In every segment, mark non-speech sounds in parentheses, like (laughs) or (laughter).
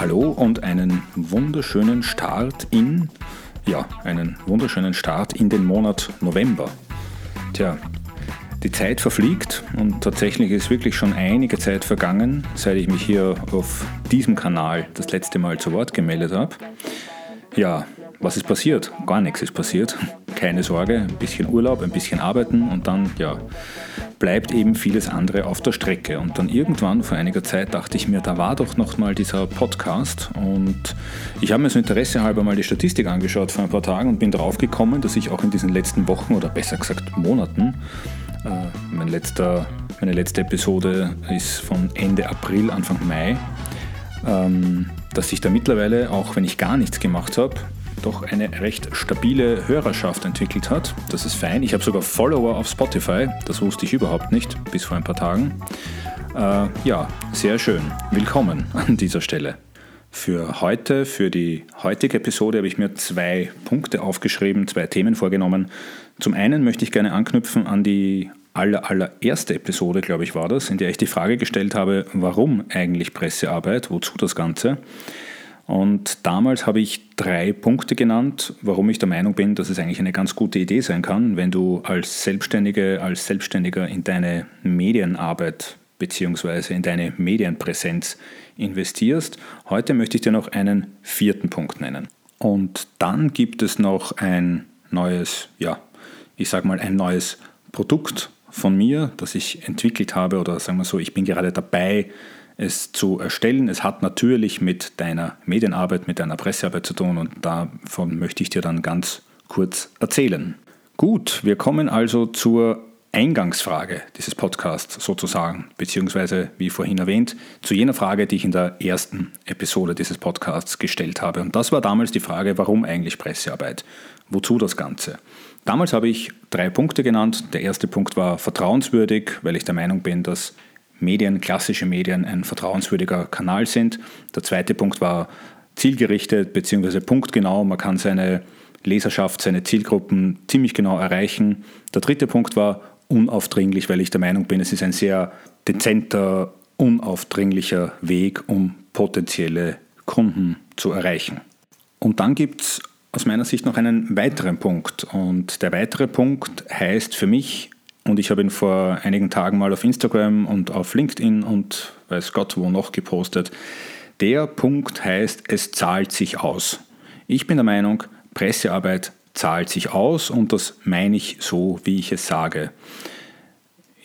Hallo und einen wunderschönen Start in, ja, einen wunderschönen Start in den Monat November. Tja, die Zeit verfliegt und tatsächlich ist wirklich schon einige Zeit vergangen, seit ich mich hier auf diesem Kanal das letzte Mal zu Wort gemeldet habe. Ja, was ist passiert? Gar nichts ist passiert. Keine Sorge, ein bisschen Urlaub, ein bisschen arbeiten und dann, ja, bleibt eben vieles andere auf der Strecke. Und dann irgendwann vor einiger Zeit dachte ich mir, da war doch noch mal dieser Podcast und ich habe mir so Interesse halber mal die Statistik angeschaut vor ein paar Tagen und bin drauf gekommen, dass ich auch in diesen letzten Wochen oder besser gesagt Monaten äh, mein letzter, meine letzte Episode ist von Ende April, Anfang Mai, ähm, dass ich da mittlerweile, auch wenn ich gar nichts gemacht habe, doch eine recht stabile Hörerschaft entwickelt hat. Das ist fein. Ich habe sogar Follower auf Spotify. Das wusste ich überhaupt nicht bis vor ein paar Tagen. Äh, ja, sehr schön. Willkommen an dieser Stelle. Für heute, für die heutige Episode habe ich mir zwei Punkte aufgeschrieben, zwei Themen vorgenommen. Zum einen möchte ich gerne anknüpfen an die aller, allererste Episode, glaube ich, war das, in der ich die Frage gestellt habe, warum eigentlich Pressearbeit, wozu das Ganze? Und damals habe ich drei Punkte genannt, warum ich der Meinung bin, dass es eigentlich eine ganz gute Idee sein kann, wenn du als Selbstständige, als Selbstständiger in deine Medienarbeit bzw. in deine Medienpräsenz investierst. Heute möchte ich dir noch einen vierten Punkt nennen. Und dann gibt es noch ein neues, ja, ich sage mal ein neues Produkt von mir, das ich entwickelt habe oder sagen wir so, ich bin gerade dabei, es zu erstellen. Es hat natürlich mit deiner Medienarbeit, mit deiner Pressearbeit zu tun und davon möchte ich dir dann ganz kurz erzählen. Gut, wir kommen also zur Eingangsfrage dieses Podcasts sozusagen, beziehungsweise wie vorhin erwähnt, zu jener Frage, die ich in der ersten Episode dieses Podcasts gestellt habe. Und das war damals die Frage, warum eigentlich Pressearbeit? Wozu das Ganze? Damals habe ich drei Punkte genannt. Der erste Punkt war vertrauenswürdig, weil ich der Meinung bin, dass Medien, klassische Medien, ein vertrauenswürdiger Kanal sind. Der zweite Punkt war zielgerichtet bzw. punktgenau. Man kann seine Leserschaft, seine Zielgruppen ziemlich genau erreichen. Der dritte Punkt war unaufdringlich, weil ich der Meinung bin, es ist ein sehr dezenter, unaufdringlicher Weg, um potenzielle Kunden zu erreichen. Und dann gibt es aus meiner Sicht noch einen weiteren Punkt. Und der weitere Punkt heißt für mich und ich habe ihn vor einigen Tagen mal auf Instagram und auf LinkedIn und weiß Gott wo noch gepostet. Der Punkt heißt, es zahlt sich aus. Ich bin der Meinung, Pressearbeit zahlt sich aus und das meine ich so, wie ich es sage.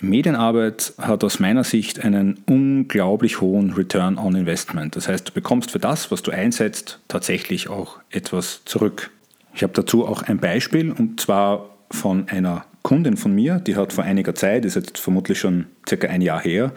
Medienarbeit hat aus meiner Sicht einen unglaublich hohen Return on Investment. Das heißt, du bekommst für das, was du einsetzt, tatsächlich auch etwas zurück. Ich habe dazu auch ein Beispiel und zwar von einer Kundin von mir, die hat vor einiger Zeit, ist jetzt vermutlich schon circa ein Jahr her,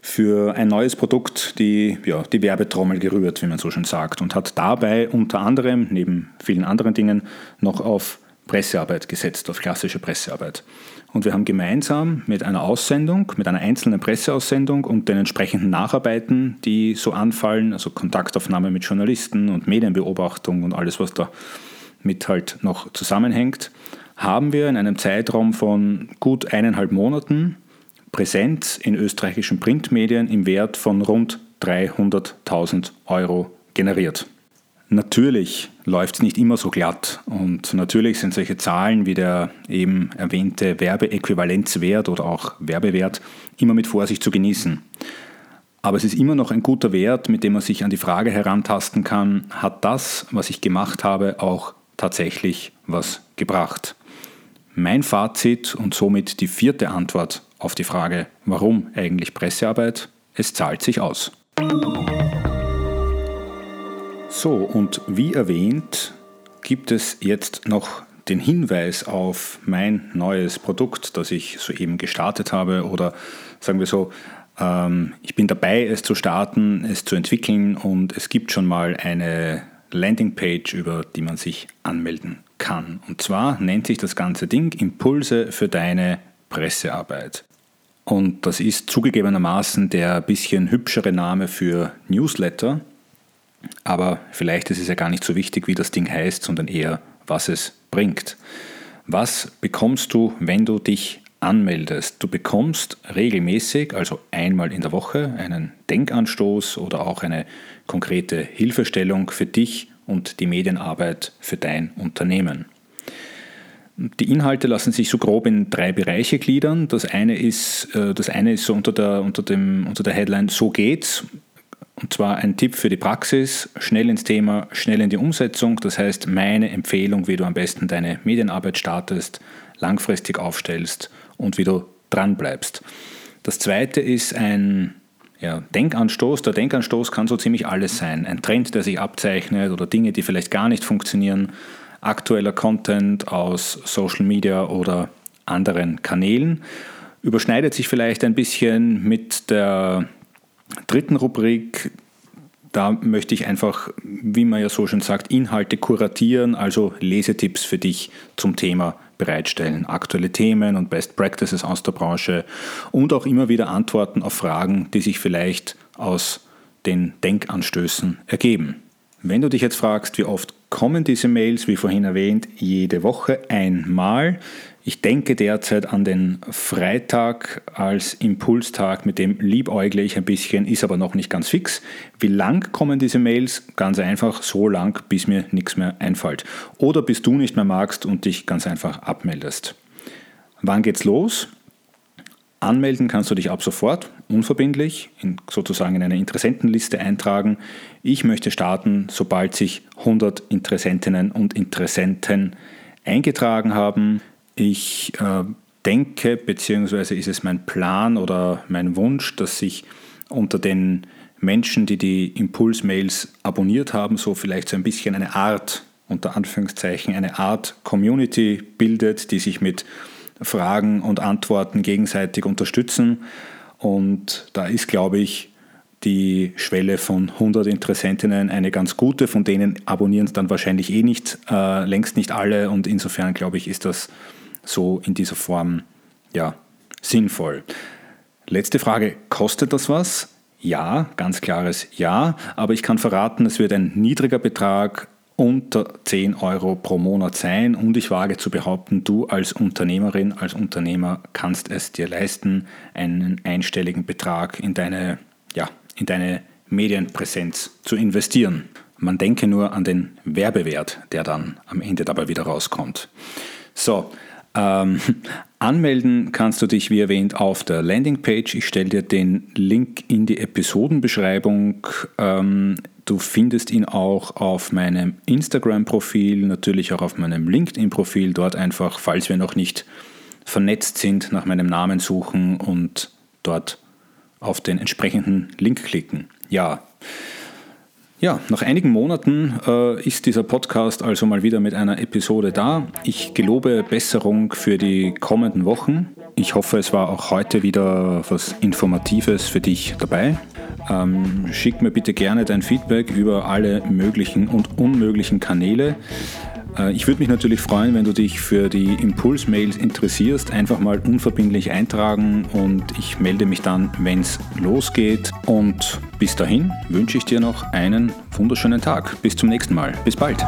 für ein neues Produkt die, ja, die Werbetrommel gerührt, wie man so schön sagt, und hat dabei unter anderem, neben vielen anderen Dingen, noch auf Pressearbeit gesetzt, auf klassische Pressearbeit. Und wir haben gemeinsam mit einer Aussendung, mit einer einzelnen Presseaussendung und den entsprechenden Nacharbeiten, die so anfallen, also Kontaktaufnahme mit Journalisten und Medienbeobachtung und alles, was da mit halt noch zusammenhängt, haben wir in einem Zeitraum von gut eineinhalb Monaten Präsenz in österreichischen Printmedien im Wert von rund 300.000 Euro generiert. Natürlich läuft es nicht immer so glatt und natürlich sind solche Zahlen wie der eben erwähnte Werbeäquivalenzwert oder auch Werbewert immer mit Vorsicht zu genießen. Aber es ist immer noch ein guter Wert, mit dem man sich an die Frage herantasten kann, hat das, was ich gemacht habe, auch tatsächlich was gebracht? Mein Fazit und somit die vierte Antwort auf die Frage, warum eigentlich Pressearbeit? Es zahlt sich aus. So, und wie erwähnt, gibt es jetzt noch den Hinweis auf mein neues Produkt, das ich soeben gestartet habe oder sagen wir so, ähm, ich bin dabei, es zu starten, es zu entwickeln und es gibt schon mal eine Landingpage, über die man sich anmelden kann. Und zwar nennt sich das ganze Ding Impulse für deine Pressearbeit. Und das ist zugegebenermaßen der bisschen hübschere Name für Newsletter. Aber vielleicht ist es ja gar nicht so wichtig, wie das Ding heißt, sondern eher, was es bringt. Was bekommst du, wenn du dich anmeldest. Du bekommst regelmäßig, also einmal in der Woche, einen Denkanstoß oder auch eine konkrete Hilfestellung für dich und die Medienarbeit für dein Unternehmen. Die Inhalte lassen sich so grob in drei Bereiche gliedern. Das eine ist, äh, das eine ist so unter der, unter, dem, unter der Headline So geht's. Und zwar ein Tipp für die Praxis, schnell ins Thema, schnell in die Umsetzung. Das heißt, meine Empfehlung, wie du am besten deine Medienarbeit startest, langfristig aufstellst und wie du dran bleibst. Das zweite ist ein ja, Denkanstoß. Der Denkanstoß kann so ziemlich alles sein. Ein Trend, der sich abzeichnet oder Dinge, die vielleicht gar nicht funktionieren. Aktueller Content aus Social Media oder anderen Kanälen. Überschneidet sich vielleicht ein bisschen mit der dritten Rubrik, da möchte ich einfach, wie man ja so schön sagt, Inhalte kuratieren, also Lesetipps für dich zum Thema bereitstellen. Aktuelle Themen und Best Practices aus der Branche und auch immer wieder Antworten auf Fragen, die sich vielleicht aus den Denkanstößen ergeben. Wenn du dich jetzt fragst, wie oft kommen diese Mails, wie vorhin erwähnt, jede Woche einmal. Ich denke derzeit an den Freitag als Impulstag, mit dem liebäugle ich ein bisschen, ist aber noch nicht ganz fix. Wie lang kommen diese Mails? Ganz einfach, so lang, bis mir nichts mehr einfällt. Oder bis du nicht mehr magst und dich ganz einfach abmeldest. Wann geht's los? Anmelden kannst du dich ab sofort, unverbindlich, in, sozusagen in eine Interessentenliste eintragen. Ich möchte starten, sobald sich 100 Interessentinnen und Interessenten eingetragen haben. Ich äh, denke, beziehungsweise ist es mein Plan oder mein Wunsch, dass sich unter den Menschen, die die Impulsmails abonniert haben, so vielleicht so ein bisschen eine Art, unter Anführungszeichen, eine Art Community bildet, die sich mit Fragen und Antworten gegenseitig unterstützen. Und da ist, glaube ich, die Schwelle von 100 Interessentinnen eine ganz gute, von denen abonnieren es dann wahrscheinlich eh nicht, äh, längst nicht alle und insofern glaube ich, ist das so in dieser Form ja, sinnvoll. Letzte Frage, kostet das was? Ja, ganz klares Ja, aber ich kann verraten, es wird ein niedriger Betrag unter 10 Euro pro Monat sein und ich wage zu behaupten, du als Unternehmerin, als Unternehmer kannst es dir leisten, einen einstelligen Betrag in deine, ja, in deine Medienpräsenz zu investieren. Man denke nur an den Werbewert, der dann am Ende dabei wieder rauskommt. So, ähm, (laughs) anmelden kannst du dich wie erwähnt auf der Landingpage. Ich stelle dir den Link in die Episodenbeschreibung. Ähm, du findest ihn auch auf meinem Instagram-Profil, natürlich auch auf meinem LinkedIn-Profil. Dort einfach, falls wir noch nicht vernetzt sind, nach meinem Namen suchen und dort auf den entsprechenden Link klicken. Ja. Ja, nach einigen Monaten äh, ist dieser Podcast also mal wieder mit einer Episode da. Ich gelobe Besserung für die kommenden Wochen. Ich hoffe, es war auch heute wieder was Informatives für dich dabei. Ähm, schick mir bitte gerne dein Feedback über alle möglichen und unmöglichen Kanäle. Äh, ich würde mich natürlich freuen, wenn du dich für die Impulsmails interessierst. Einfach mal unverbindlich eintragen und ich melde mich dann, wenn es losgeht. Und bis dahin wünsche ich dir noch einen wunderschönen Tag. Bis zum nächsten Mal. Bis bald.